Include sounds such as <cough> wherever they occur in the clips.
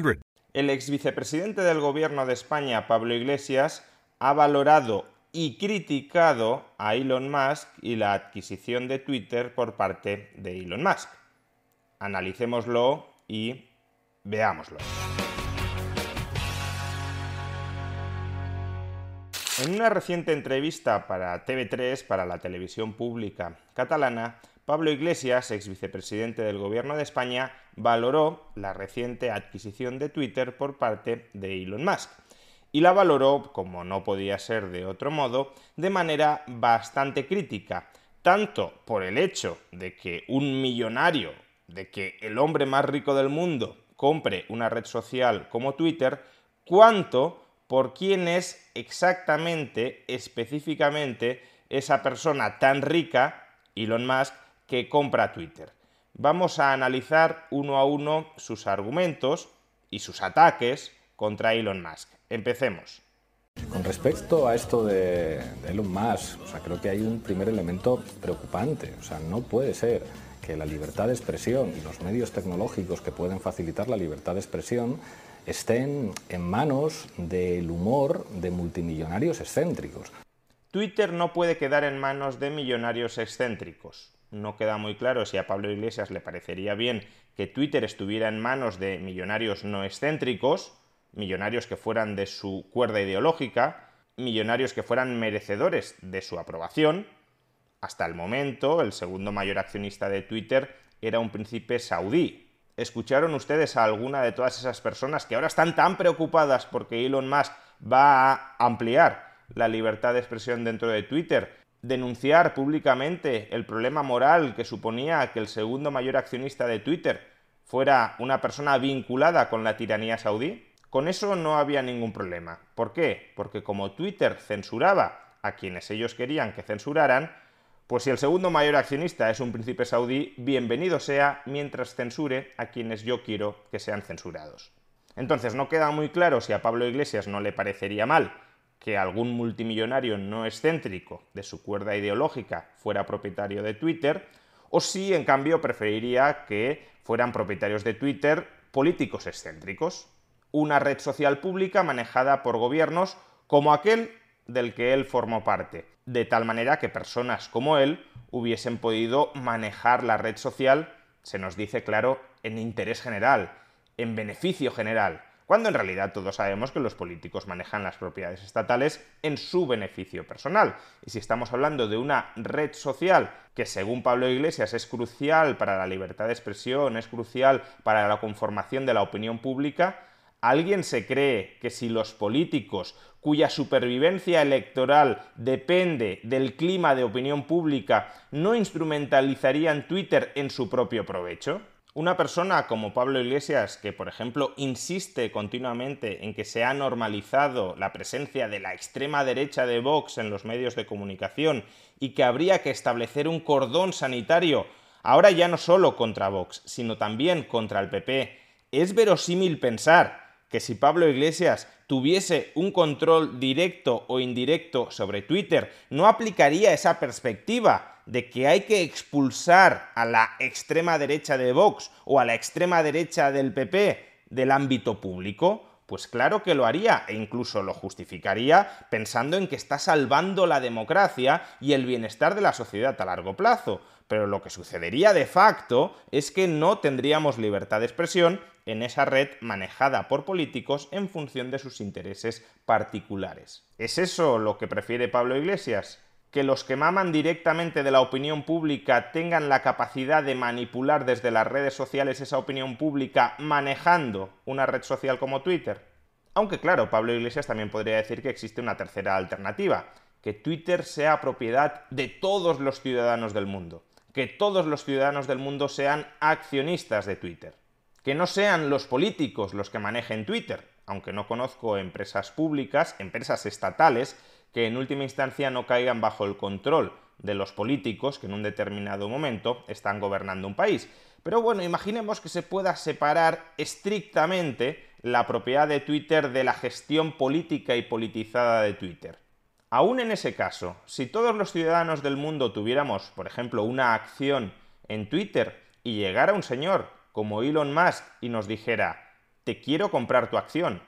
888 532 3500. El ex vicepresidente del gobierno de España, Pablo Iglesias, ha valorado y criticado a Elon Musk y la adquisición de Twitter por parte de Elon Musk. Analicémoslo y veámoslo. En una reciente entrevista para TV3, para la televisión pública catalana, Pablo Iglesias, ex vicepresidente del Gobierno de España, valoró la reciente adquisición de Twitter por parte de Elon Musk. Y la valoró, como no podía ser de otro modo, de manera bastante crítica, tanto por el hecho de que un millonario, de que el hombre más rico del mundo compre una red social como Twitter, cuanto por quién es exactamente, específicamente, esa persona tan rica, Elon Musk, que compra Twitter. Vamos a analizar uno a uno sus argumentos y sus ataques contra Elon Musk. Empecemos. Con respecto a esto de, Elon Musk, o sea, creo que hay un primer elemento preocupante. O sea, no puede ser que la libertad de expresión y los medios tecnológicos que pueden facilitar la libertad de expresión estén en manos del humor de multimillonarios excéntricos. Twitter no puede quedar en manos de millonarios excéntricos. No queda muy claro si a Pablo Iglesias le parecería bien que Twitter estuviera en manos de millonarios no excéntricos, millonarios que fueran de su cuerda ideológica, millonarios que fueran merecedores de su aprobación. Hasta el momento, el segundo mayor accionista de Twitter era un príncipe saudí. ¿Escucharon ustedes a alguna de todas esas personas que ahora están tan preocupadas porque Elon Musk va a ampliar la libertad de expresión dentro de Twitter? Denunciar públicamente el problema moral que suponía que el segundo mayor accionista de Twitter fuera una persona vinculada con la tiranía saudí? Con eso no había ningún problema. ¿Por qué? Porque como Twitter censuraba a quienes ellos querían que censuraran, pues si el segundo mayor accionista es un príncipe saudí, bienvenido sea mientras censure a quienes yo quiero que sean censurados. Entonces no queda muy claro si a Pablo Iglesias no le parecería mal que algún multimillonario no excéntrico de su cuerda ideológica fuera propietario de Twitter, o si en cambio preferiría que fueran propietarios de Twitter políticos excéntricos. una red social pública manejada por gobiernos como aquel del que él formó parte, de tal manera que personas como él hubiesen podido manejar la red social, se nos dice claro, en interés general, en beneficio general, cuando en realidad todos sabemos que los políticos manejan las propiedades estatales en su beneficio personal. Y si estamos hablando de una red social que según Pablo Iglesias es crucial para la libertad de expresión, es crucial para la conformación de la opinión pública, ¿Alguien se cree que si los políticos cuya supervivencia electoral depende del clima de opinión pública no instrumentalizarían Twitter en su propio provecho? Una persona como Pablo Iglesias, que por ejemplo insiste continuamente en que se ha normalizado la presencia de la extrema derecha de Vox en los medios de comunicación y que habría que establecer un cordón sanitario, ahora ya no solo contra Vox, sino también contra el PP, es verosímil pensar que si Pablo Iglesias tuviese un control directo o indirecto sobre Twitter, no aplicaría esa perspectiva de que hay que expulsar a la extrema derecha de Vox o a la extrema derecha del PP del ámbito público? Pues claro que lo haría e incluso lo justificaría pensando en que está salvando la democracia y el bienestar de la sociedad a largo plazo. Pero lo que sucedería de facto es que no tendríamos libertad de expresión en esa red manejada por políticos en función de sus intereses particulares. ¿Es eso lo que prefiere Pablo Iglesias? Que los que maman directamente de la opinión pública tengan la capacidad de manipular desde las redes sociales esa opinión pública manejando una red social como Twitter? Aunque claro, Pablo Iglesias también podría decir que existe una tercera alternativa, que Twitter sea propiedad de todos los ciudadanos del mundo, que todos los ciudadanos del mundo sean accionistas de Twitter, que no sean los políticos los que manejen Twitter, aunque no conozco empresas públicas, empresas estatales, que en última instancia no caigan bajo el control de los políticos que en un determinado momento están gobernando un país. Pero bueno, imaginemos que se pueda separar estrictamente la propiedad de Twitter de la gestión política y politizada de Twitter. Aún en ese caso, si todos los ciudadanos del mundo tuviéramos, por ejemplo, una acción en Twitter y llegara un señor como Elon Musk y nos dijera, te quiero comprar tu acción,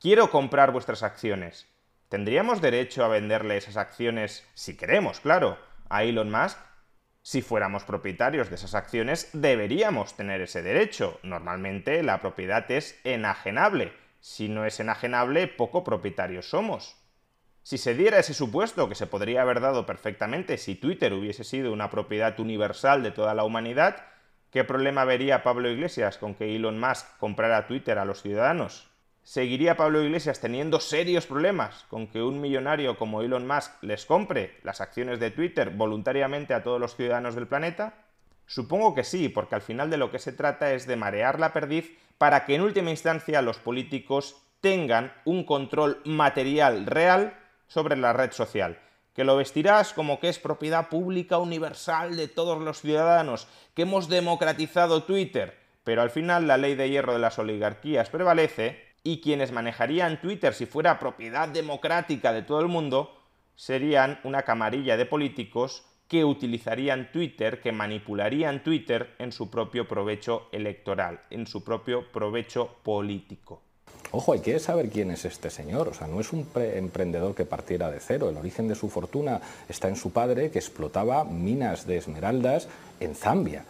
quiero comprar vuestras acciones, ¿Tendríamos derecho a venderle esas acciones, si queremos, claro, a Elon Musk? Si fuéramos propietarios de esas acciones, deberíamos tener ese derecho. Normalmente la propiedad es enajenable. Si no es enajenable, poco propietarios somos. Si se diera ese supuesto, que se podría haber dado perfectamente si Twitter hubiese sido una propiedad universal de toda la humanidad, ¿qué problema vería Pablo Iglesias con que Elon Musk comprara Twitter a los ciudadanos? ¿Seguiría Pablo Iglesias teniendo serios problemas con que un millonario como Elon Musk les compre las acciones de Twitter voluntariamente a todos los ciudadanos del planeta? Supongo que sí, porque al final de lo que se trata es de marear la perdiz para que en última instancia los políticos tengan un control material real sobre la red social, que lo vestirás como que es propiedad pública universal de todos los ciudadanos, que hemos democratizado Twitter, pero al final la ley de hierro de las oligarquías prevalece y quienes manejarían Twitter si fuera propiedad democrática de todo el mundo serían una camarilla de políticos que utilizarían Twitter, que manipularían Twitter en su propio provecho electoral, en su propio provecho político. Ojo, hay que saber quién es este señor. O sea, no es un emprendedor que partiera de cero. El origen de su fortuna está en su padre, que explotaba minas de esmeraldas en Zambia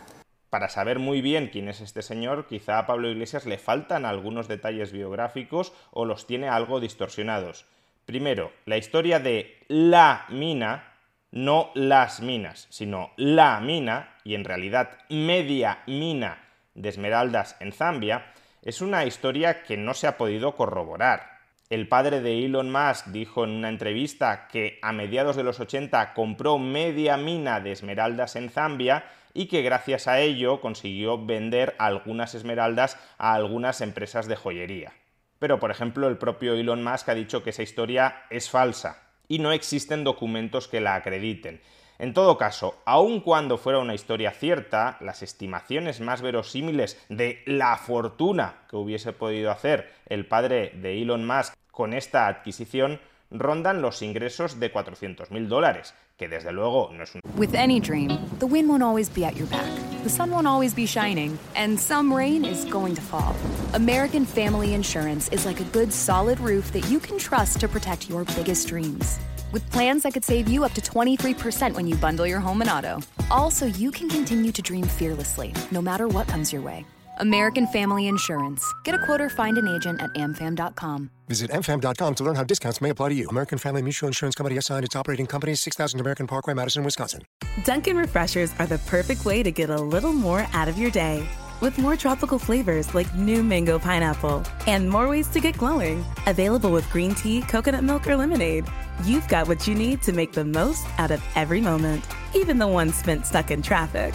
para saber muy bien quién es este señor, quizá a Pablo Iglesias le faltan algunos detalles biográficos o los tiene algo distorsionados. Primero, la historia de la mina, no las minas, sino la mina, y en realidad media mina de esmeraldas en Zambia, es una historia que no se ha podido corroborar. El padre de Elon Musk dijo en una entrevista que a mediados de los 80 compró media mina de esmeraldas en Zambia y que gracias a ello consiguió vender algunas esmeraldas a algunas empresas de joyería. Pero, por ejemplo, el propio Elon Musk ha dicho que esa historia es falsa y no existen documentos que la acrediten. En todo caso, aun cuando fuera una historia cierta, las estimaciones más verosímiles de la fortuna que hubiese podido hacer el padre de Elon Musk con esta adquisición rondan los ingresos de 400.000 dólares, que desde luego no es un... With any dream, the wind won't always be at your back. The sun won't always be shining, and some rain is going to fall. American Family Insurance is like a good solid roof that you can trust to protect your biggest dreams. With plans that could save you up to 23% when you bundle your home and auto. Also, you can continue to dream fearlessly, no matter what comes your way. American Family Insurance. Get a quote or find an agent at amfam.com. Visit mfam.com to learn how discounts may apply to you. American Family Mutual Insurance Company assigned its operating company 6000 American Parkway, Madison, Wisconsin. Dunkin' Refreshers are the perfect way to get a little more out of your day. With more tropical flavors like new mango pineapple and more ways to get glowing. Available with green tea, coconut milk, or lemonade. You've got what you need to make the most out of every moment, even the ones spent stuck in traffic.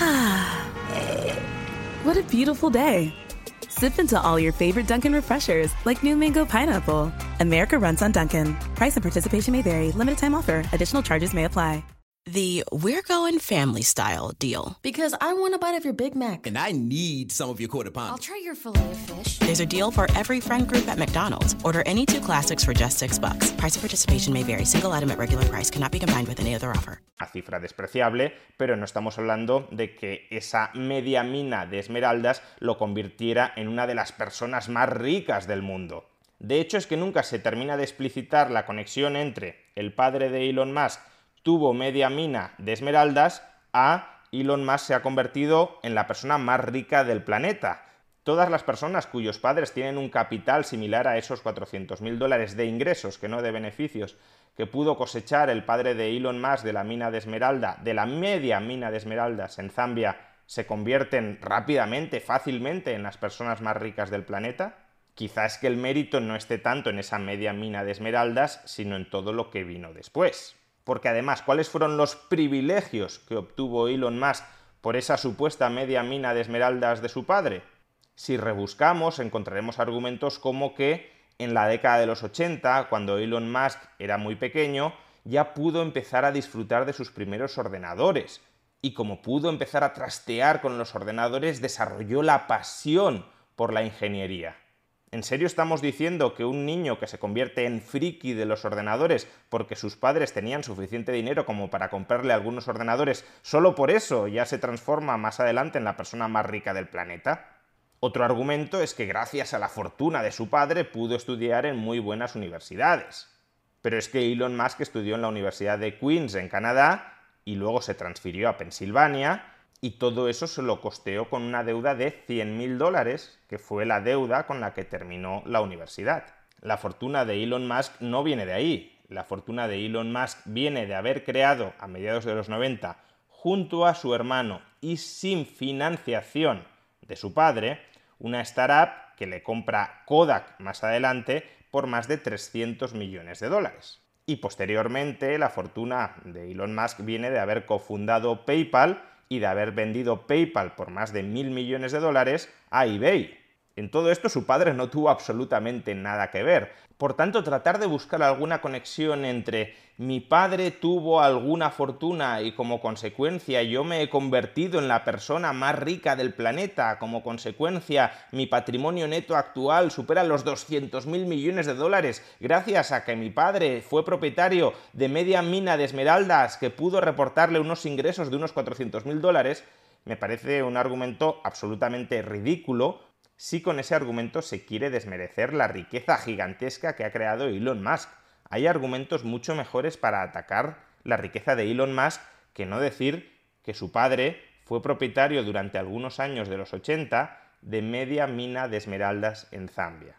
<sighs> <sighs> What a beautiful day. Sip into all your favorite Dunkin' refreshers like new mango pineapple. America runs on Dunkin'. Price and participation may vary. Limited time offer. Additional charges may apply. The We're Going Family Style deal. Because I want a bite of your Big Mac. And I need some of your quarter pound. I'll try your filet of fish. There's a deal for every friend group at McDonald's. Order any two classics for just six bucks. Price and participation may vary. Single item at regular price cannot be combined with any other offer. A cifra despreciable, pero no estamos hablando de que esa media mina de esmeraldas lo convirtiera en una de las personas más ricas del mundo. De hecho, es que nunca se termina de explicitar la conexión entre el padre de Elon Musk tuvo media mina de esmeraldas a Elon Musk se ha convertido en la persona más rica del planeta. Todas las personas cuyos padres tienen un capital similar a esos 400.000 dólares de ingresos, que no de beneficios, que pudo cosechar el padre de Elon Musk de la mina de esmeralda, de la media mina de esmeraldas en Zambia, se convierten rápidamente, fácilmente en las personas más ricas del planeta? Quizás que el mérito no esté tanto en esa media mina de esmeraldas, sino en todo lo que vino después. Porque además, ¿cuáles fueron los privilegios que obtuvo Elon Musk por esa supuesta media mina de esmeraldas de su padre? Si rebuscamos, encontraremos argumentos como que en la década de los 80, cuando Elon Musk era muy pequeño, ya pudo empezar a disfrutar de sus primeros ordenadores. Y como pudo empezar a trastear con los ordenadores, desarrolló la pasión por la ingeniería. ¿En serio estamos diciendo que un niño que se convierte en friki de los ordenadores porque sus padres tenían suficiente dinero como para comprarle algunos ordenadores, solo por eso ya se transforma más adelante en la persona más rica del planeta? Otro argumento es que gracias a la fortuna de su padre pudo estudiar en muy buenas universidades. Pero es que Elon Musk estudió en la Universidad de Queens en Canadá y luego se transfirió a Pensilvania y todo eso se lo costeó con una deuda de 100.000 dólares, que fue la deuda con la que terminó la universidad. La fortuna de Elon Musk no viene de ahí. La fortuna de Elon Musk viene de haber creado a mediados de los 90, junto a su hermano y sin financiación de su padre, una startup que le compra Kodak más adelante por más de 300 millones de dólares. Y posteriormente la fortuna de Elon Musk viene de haber cofundado PayPal, y de haber vendido PayPal por más de mil millones de dólares a eBay. En todo esto su padre no tuvo absolutamente nada que ver. Por tanto, tratar de buscar alguna conexión entre mi padre tuvo alguna fortuna y como consecuencia yo me he convertido en la persona más rica del planeta, como consecuencia mi patrimonio neto actual supera los 200 mil millones de dólares gracias a que mi padre fue propietario de media mina de esmeraldas que pudo reportarle unos ingresos de unos 400 mil dólares, me parece un argumento absolutamente ridículo si con ese argumento se quiere desmerecer la riqueza gigantesca que ha creado Elon Musk. Hay argumentos mucho mejores para atacar la riqueza de Elon Musk que no decir que su padre fue propietario durante algunos años de los 80 de media mina de esmeraldas en Zambia.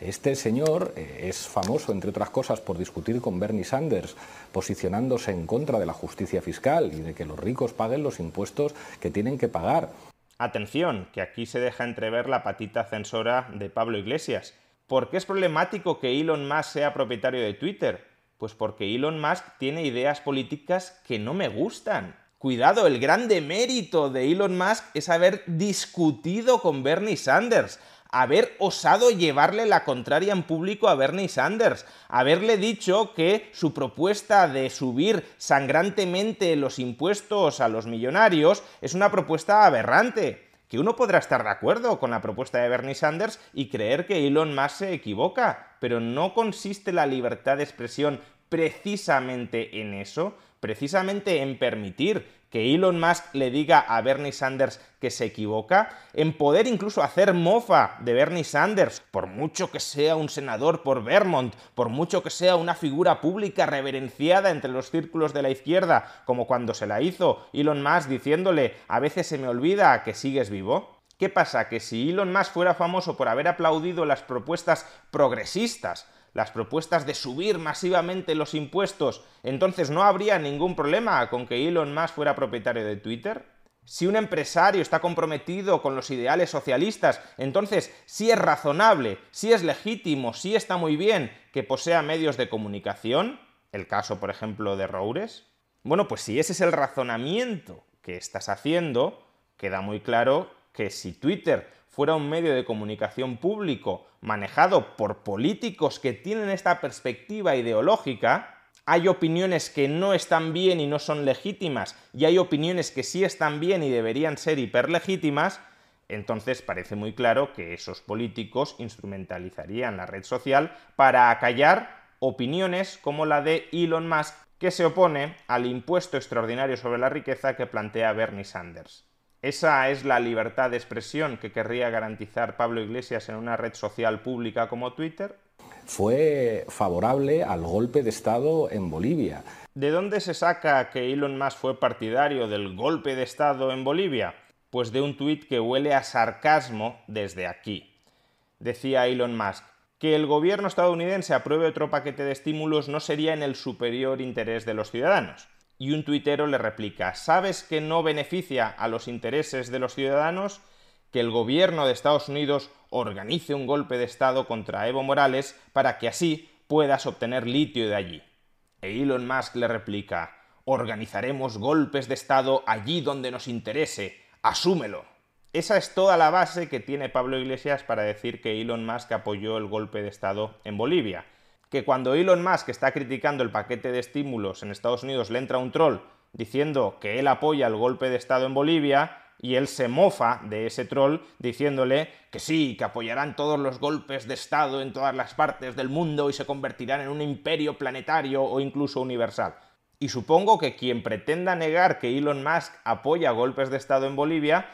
Este señor eh, es famoso, entre otras cosas, por discutir con Bernie Sanders, posicionándose en contra de la justicia fiscal y de que los ricos paguen los impuestos que tienen que pagar. Atención, que aquí se deja entrever la patita censora de Pablo Iglesias. ¿Por qué es problemático que Elon Musk sea propietario de Twitter? Pues porque Elon Musk tiene ideas políticas que no me gustan. Cuidado, el grande mérito de Elon Musk es haber discutido con Bernie Sanders, haber osado llevarle la contraria en público a Bernie Sanders, haberle dicho que su propuesta de subir sangrantemente los impuestos a los millonarios es una propuesta aberrante. Que uno podrá estar de acuerdo con la propuesta de Bernie Sanders y creer que Elon Musk se equivoca, pero no consiste la libertad de expresión precisamente en eso, precisamente en permitir que Elon Musk le diga a Bernie Sanders que se equivoca, en poder incluso hacer mofa de Bernie Sanders, por mucho que sea un senador por Vermont, por mucho que sea una figura pública reverenciada entre los círculos de la izquierda, como cuando se la hizo Elon Musk diciéndole a veces se me olvida que sigues vivo. ¿Qué pasa? Que si Elon Musk fuera famoso por haber aplaudido las propuestas progresistas las propuestas de subir masivamente los impuestos, entonces no habría ningún problema con que Elon Musk fuera propietario de Twitter. Si un empresario está comprometido con los ideales socialistas, entonces sí es razonable, sí es legítimo, sí está muy bien que posea medios de comunicación, el caso por ejemplo de Roures. Bueno, pues si ese es el razonamiento que estás haciendo, queda muy claro que si Twitter fuera un medio de comunicación público manejado por políticos que tienen esta perspectiva ideológica, hay opiniones que no están bien y no son legítimas, y hay opiniones que sí están bien y deberían ser hiperlegítimas, entonces parece muy claro que esos políticos instrumentalizarían la red social para acallar opiniones como la de Elon Musk, que se opone al impuesto extraordinario sobre la riqueza que plantea Bernie Sanders. ¿Esa es la libertad de expresión que querría garantizar Pablo Iglesias en una red social pública como Twitter? Fue favorable al golpe de Estado en Bolivia. ¿De dónde se saca que Elon Musk fue partidario del golpe de Estado en Bolivia? Pues de un tuit que huele a sarcasmo desde aquí. Decía Elon Musk, que el gobierno estadounidense apruebe otro paquete de estímulos no sería en el superior interés de los ciudadanos y un tuitero le replica, ¿sabes que no beneficia a los intereses de los ciudadanos que el gobierno de Estados Unidos organice un golpe de Estado contra Evo Morales para que así puedas obtener litio de allí? E Elon Musk le replica, organizaremos golpes de Estado allí donde nos interese, asúmelo. Esa es toda la base que tiene Pablo Iglesias para decir que Elon Musk apoyó el golpe de Estado en Bolivia que cuando Elon Musk está criticando el paquete de estímulos en Estados Unidos le entra un troll diciendo que él apoya el golpe de Estado en Bolivia y él se mofa de ese troll diciéndole que sí, que apoyarán todos los golpes de Estado en todas las partes del mundo y se convertirán en un imperio planetario o incluso universal. Y supongo que quien pretenda negar que Elon Musk apoya golpes de Estado en Bolivia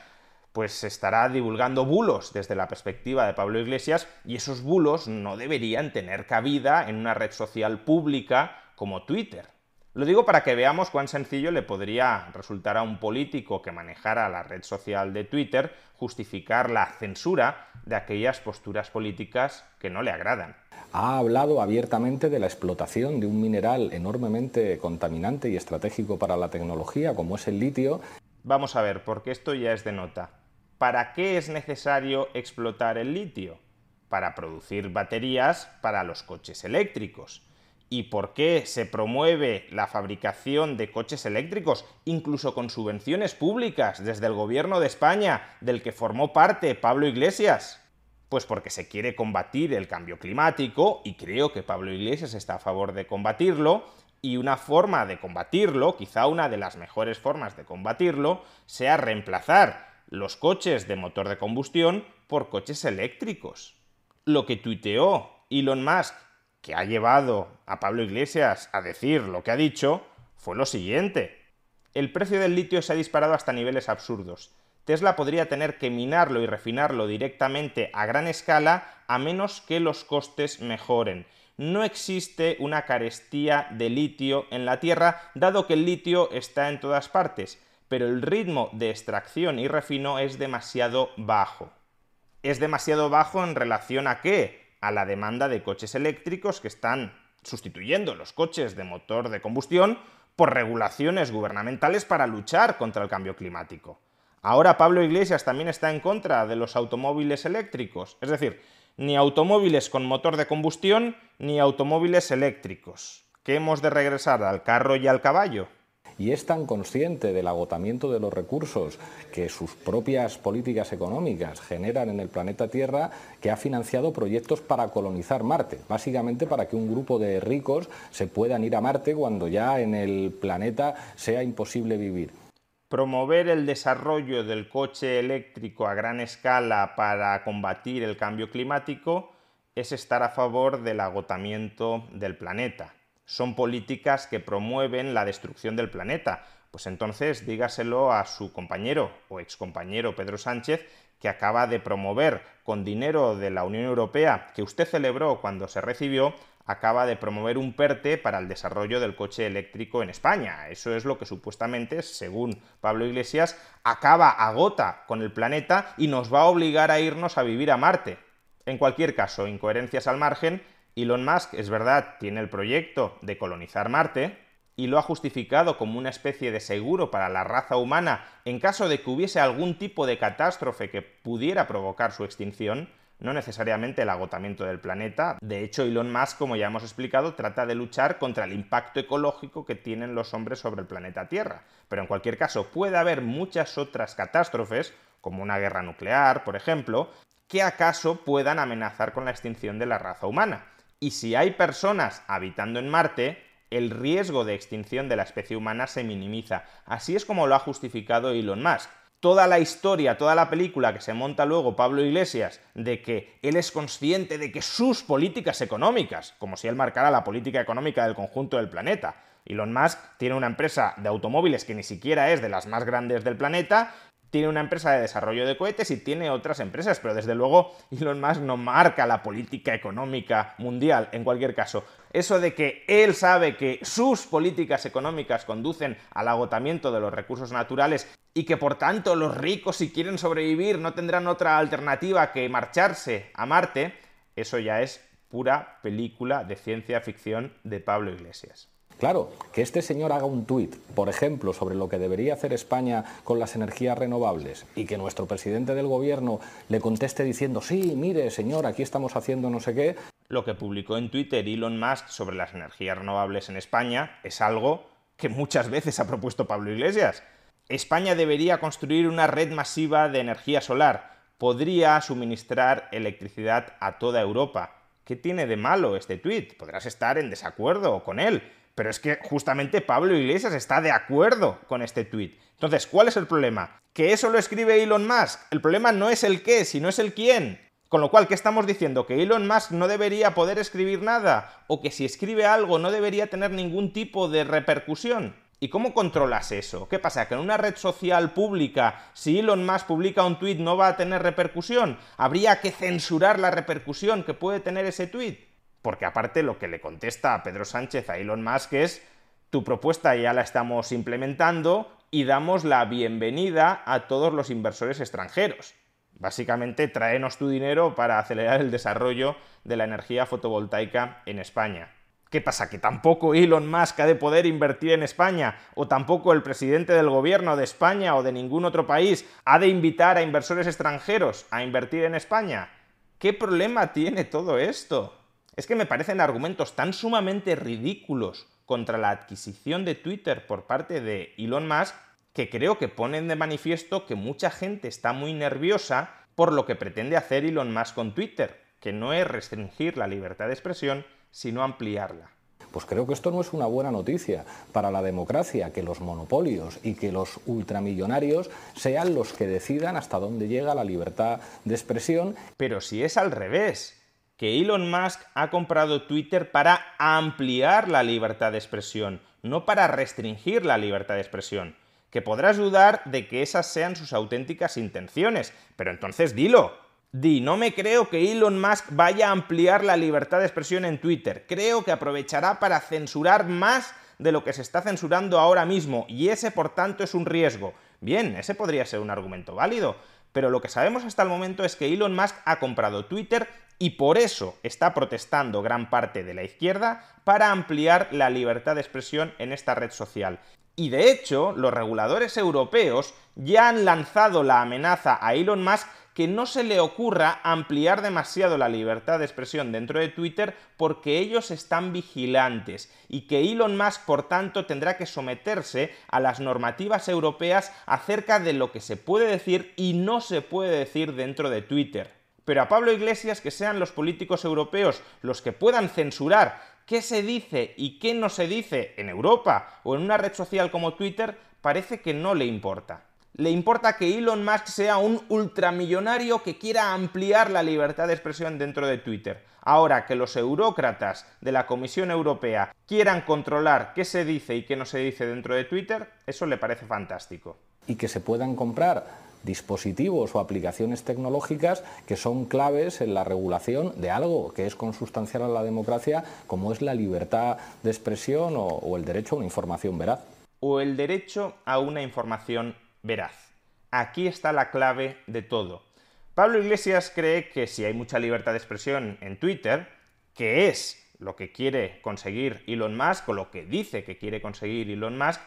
pues estará divulgando bulos desde la perspectiva de Pablo Iglesias y esos bulos no deberían tener cabida en una red social pública como Twitter. Lo digo para que veamos cuán sencillo le podría resultar a un político que manejara la red social de Twitter justificar la censura de aquellas posturas políticas que no le agradan. Ha hablado abiertamente de la explotación de un mineral enormemente contaminante y estratégico para la tecnología como es el litio. Vamos a ver, porque esto ya es de nota. ¿Para qué es necesario explotar el litio? Para producir baterías para los coches eléctricos. ¿Y por qué se promueve la fabricación de coches eléctricos, incluso con subvenciones públicas desde el gobierno de España, del que formó parte Pablo Iglesias? Pues porque se quiere combatir el cambio climático, y creo que Pablo Iglesias está a favor de combatirlo, y una forma de combatirlo, quizá una de las mejores formas de combatirlo, sea reemplazar los coches de motor de combustión por coches eléctricos. Lo que tuiteó Elon Musk, que ha llevado a Pablo Iglesias a decir lo que ha dicho, fue lo siguiente. El precio del litio se ha disparado hasta niveles absurdos. Tesla podría tener que minarlo y refinarlo directamente a gran escala a menos que los costes mejoren. No existe una carestía de litio en la Tierra, dado que el litio está en todas partes pero el ritmo de extracción y refino es demasiado bajo. ¿Es demasiado bajo en relación a qué? A la demanda de coches eléctricos que están sustituyendo los coches de motor de combustión por regulaciones gubernamentales para luchar contra el cambio climático. Ahora Pablo Iglesias también está en contra de los automóviles eléctricos, es decir, ni automóviles con motor de combustión ni automóviles eléctricos. ¿Qué hemos de regresar al carro y al caballo? Y es tan consciente del agotamiento de los recursos que sus propias políticas económicas generan en el planeta Tierra que ha financiado proyectos para colonizar Marte, básicamente para que un grupo de ricos se puedan ir a Marte cuando ya en el planeta sea imposible vivir. Promover el desarrollo del coche eléctrico a gran escala para combatir el cambio climático es estar a favor del agotamiento del planeta son políticas que promueven la destrucción del planeta, pues entonces dígaselo a su compañero o excompañero Pedro Sánchez, que acaba de promover con dinero de la Unión Europea que usted celebró cuando se recibió, acaba de promover un PERTE para el desarrollo del coche eléctrico en España. Eso es lo que supuestamente, según Pablo Iglesias, acaba agota con el planeta y nos va a obligar a irnos a vivir a Marte. En cualquier caso, incoherencias al margen, Elon Musk, es verdad, tiene el proyecto de colonizar Marte, y lo ha justificado como una especie de seguro para la raza humana en caso de que hubiese algún tipo de catástrofe que pudiera provocar su extinción, no necesariamente el agotamiento del planeta. De hecho, Elon Musk, como ya hemos explicado, trata de luchar contra el impacto ecológico que tienen los hombres sobre el planeta Tierra. Pero en cualquier caso, puede haber muchas otras catástrofes, como una guerra nuclear, por ejemplo, que acaso puedan amenazar con la extinción de la raza humana. Y si hay personas habitando en Marte, el riesgo de extinción de la especie humana se minimiza. Así es como lo ha justificado Elon Musk. Toda la historia, toda la película que se monta luego Pablo Iglesias de que él es consciente de que sus políticas económicas, como si él marcara la política económica del conjunto del planeta, Elon Musk tiene una empresa de automóviles que ni siquiera es de las más grandes del planeta tiene una empresa de desarrollo de cohetes y tiene otras empresas, pero desde luego Elon Musk no marca la política económica mundial en cualquier caso. Eso de que él sabe que sus políticas económicas conducen al agotamiento de los recursos naturales y que por tanto los ricos si quieren sobrevivir no tendrán otra alternativa que marcharse a Marte, eso ya es pura película de ciencia ficción de Pablo Iglesias. Claro, que este señor haga un tuit, por ejemplo, sobre lo que debería hacer España con las energías renovables y que nuestro presidente del gobierno le conteste diciendo, sí, mire, señor, aquí estamos haciendo no sé qué. Lo que publicó en Twitter Elon Musk sobre las energías renovables en España es algo que muchas veces ha propuesto Pablo Iglesias. España debería construir una red masiva de energía solar. Podría suministrar electricidad a toda Europa. ¿Qué tiene de malo este tuit? Podrás estar en desacuerdo con él, pero es que justamente Pablo Iglesias está de acuerdo con este tuit. Entonces, ¿cuál es el problema? Que eso lo escribe Elon Musk. El problema no es el qué, sino es el quién. Con lo cual, ¿qué estamos diciendo? ¿Que Elon Musk no debería poder escribir nada? ¿O que si escribe algo no debería tener ningún tipo de repercusión? ¿Y cómo controlas eso? ¿Qué pasa? ¿Que en una red social pública, si Elon Musk publica un tuit, no va a tener repercusión? ¿Habría que censurar la repercusión que puede tener ese tuit? Porque aparte lo que le contesta a Pedro Sánchez a Elon Musk es, tu propuesta ya la estamos implementando y damos la bienvenida a todos los inversores extranjeros. Básicamente, tráenos tu dinero para acelerar el desarrollo de la energía fotovoltaica en España. ¿Qué pasa? ¿Que tampoco Elon Musk ha de poder invertir en España? ¿O tampoco el presidente del gobierno de España o de ningún otro país ha de invitar a inversores extranjeros a invertir en España? ¿Qué problema tiene todo esto? Es que me parecen argumentos tan sumamente ridículos contra la adquisición de Twitter por parte de Elon Musk que creo que ponen de manifiesto que mucha gente está muy nerviosa por lo que pretende hacer Elon Musk con Twitter, que no es restringir la libertad de expresión, sino ampliarla. Pues creo que esto no es una buena noticia para la democracia, que los monopolios y que los ultramillonarios sean los que decidan hasta dónde llega la libertad de expresión. Pero si es al revés, que Elon Musk ha comprado Twitter para ampliar la libertad de expresión, no para restringir la libertad de expresión. Que podrás dudar de que esas sean sus auténticas intenciones, pero entonces dilo. Di, no me creo que Elon Musk vaya a ampliar la libertad de expresión en Twitter. Creo que aprovechará para censurar más de lo que se está censurando ahora mismo, y ese por tanto es un riesgo. Bien, ese podría ser un argumento válido, pero lo que sabemos hasta el momento es que Elon Musk ha comprado Twitter y por eso está protestando gran parte de la izquierda para ampliar la libertad de expresión en esta red social. Y de hecho, los reguladores europeos ya han lanzado la amenaza a Elon Musk que no se le ocurra ampliar demasiado la libertad de expresión dentro de Twitter porque ellos están vigilantes y que Elon Musk por tanto tendrá que someterse a las normativas europeas acerca de lo que se puede decir y no se puede decir dentro de Twitter pero a Pablo Iglesias que sean los políticos europeos los que puedan censurar qué se dice y qué no se dice en Europa o en una red social como Twitter, parece que no le importa. Le importa que Elon Musk sea un ultramillonario que quiera ampliar la libertad de expresión dentro de Twitter. Ahora que los eurócratas de la Comisión Europea quieran controlar qué se dice y qué no se dice dentro de Twitter, eso le parece fantástico. Y que se puedan comprar dispositivos o aplicaciones tecnológicas que son claves en la regulación de algo que es consustancial a la democracia, como es la libertad de expresión o, el derecho a una información veraz. O el derecho a una información veraz. Aquí está la clave de todo. Pablo Iglesias cree que si hay mucha libertad de expresión en Twitter, que es lo que quiere conseguir Elon Musk o lo que dice que quiere conseguir Elon Musk,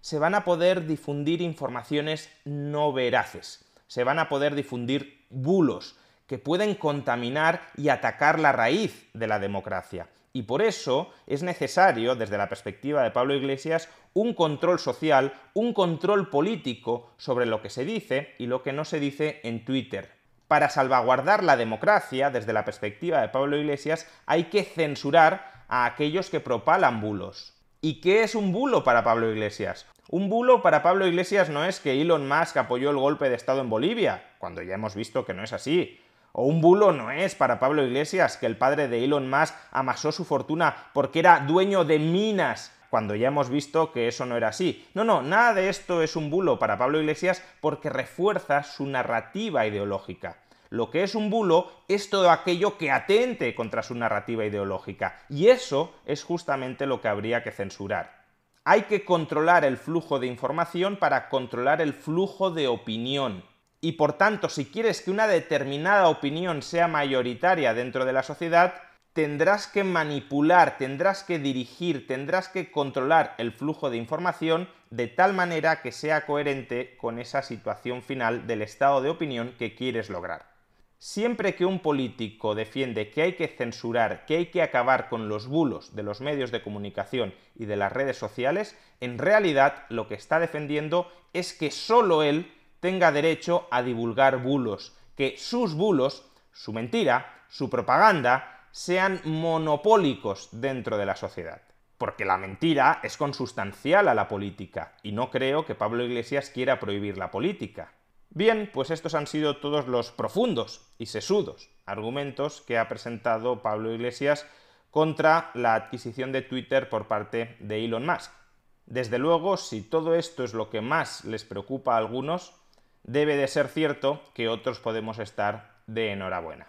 se van a poder difundir informaciones no veraces, se van a poder difundir bulos que pueden contaminar y atacar la raíz de la democracia. Y por eso es necesario, desde la perspectiva de Pablo Iglesias, un control social, un control político sobre lo que se dice y lo que no se dice en Twitter. Para salvaguardar la democracia, desde la perspectiva de Pablo Iglesias, hay que censurar a aquellos que propalan bulos. ¿Y qué es un bulo para Pablo Iglesias? Un bulo para Pablo Iglesias no es que Elon Musk apoyó el golpe de Estado en Bolivia, cuando ya hemos visto que no es así. O un bulo no es para Pablo Iglesias que el padre de Elon Musk amasó su fortuna porque era dueño de minas, cuando ya hemos visto que eso no era así. No, no, nada de esto es un bulo para Pablo Iglesias porque refuerza su narrativa ideológica. Lo que es un bulo es todo aquello que atente contra su narrativa ideológica. Y eso es justamente lo que habría que censurar. Hay que controlar el flujo de información para controlar el flujo de opinión. Y por tanto, si quieres que una determinada opinión sea mayoritaria dentro de la sociedad, tendrás que manipular, tendrás que dirigir, tendrás que controlar el flujo de información de tal manera que sea coherente con esa situación final del estado de opinión que quieres lograr. Siempre que un político defiende que hay que censurar, que hay que acabar con los bulos de los medios de comunicación y de las redes sociales, en realidad lo que está defendiendo es que solo él tenga derecho a divulgar bulos, que sus bulos, su mentira, su propaganda, sean monopólicos dentro de la sociedad. Porque la mentira es consustancial a la política, y no creo que Pablo Iglesias quiera prohibir la política. Bien, pues estos han sido todos los profundos y sesudos argumentos que ha presentado Pablo Iglesias contra la adquisición de Twitter por parte de Elon Musk. Desde luego, si todo esto es lo que más les preocupa a algunos, debe de ser cierto que otros podemos estar de enhorabuena.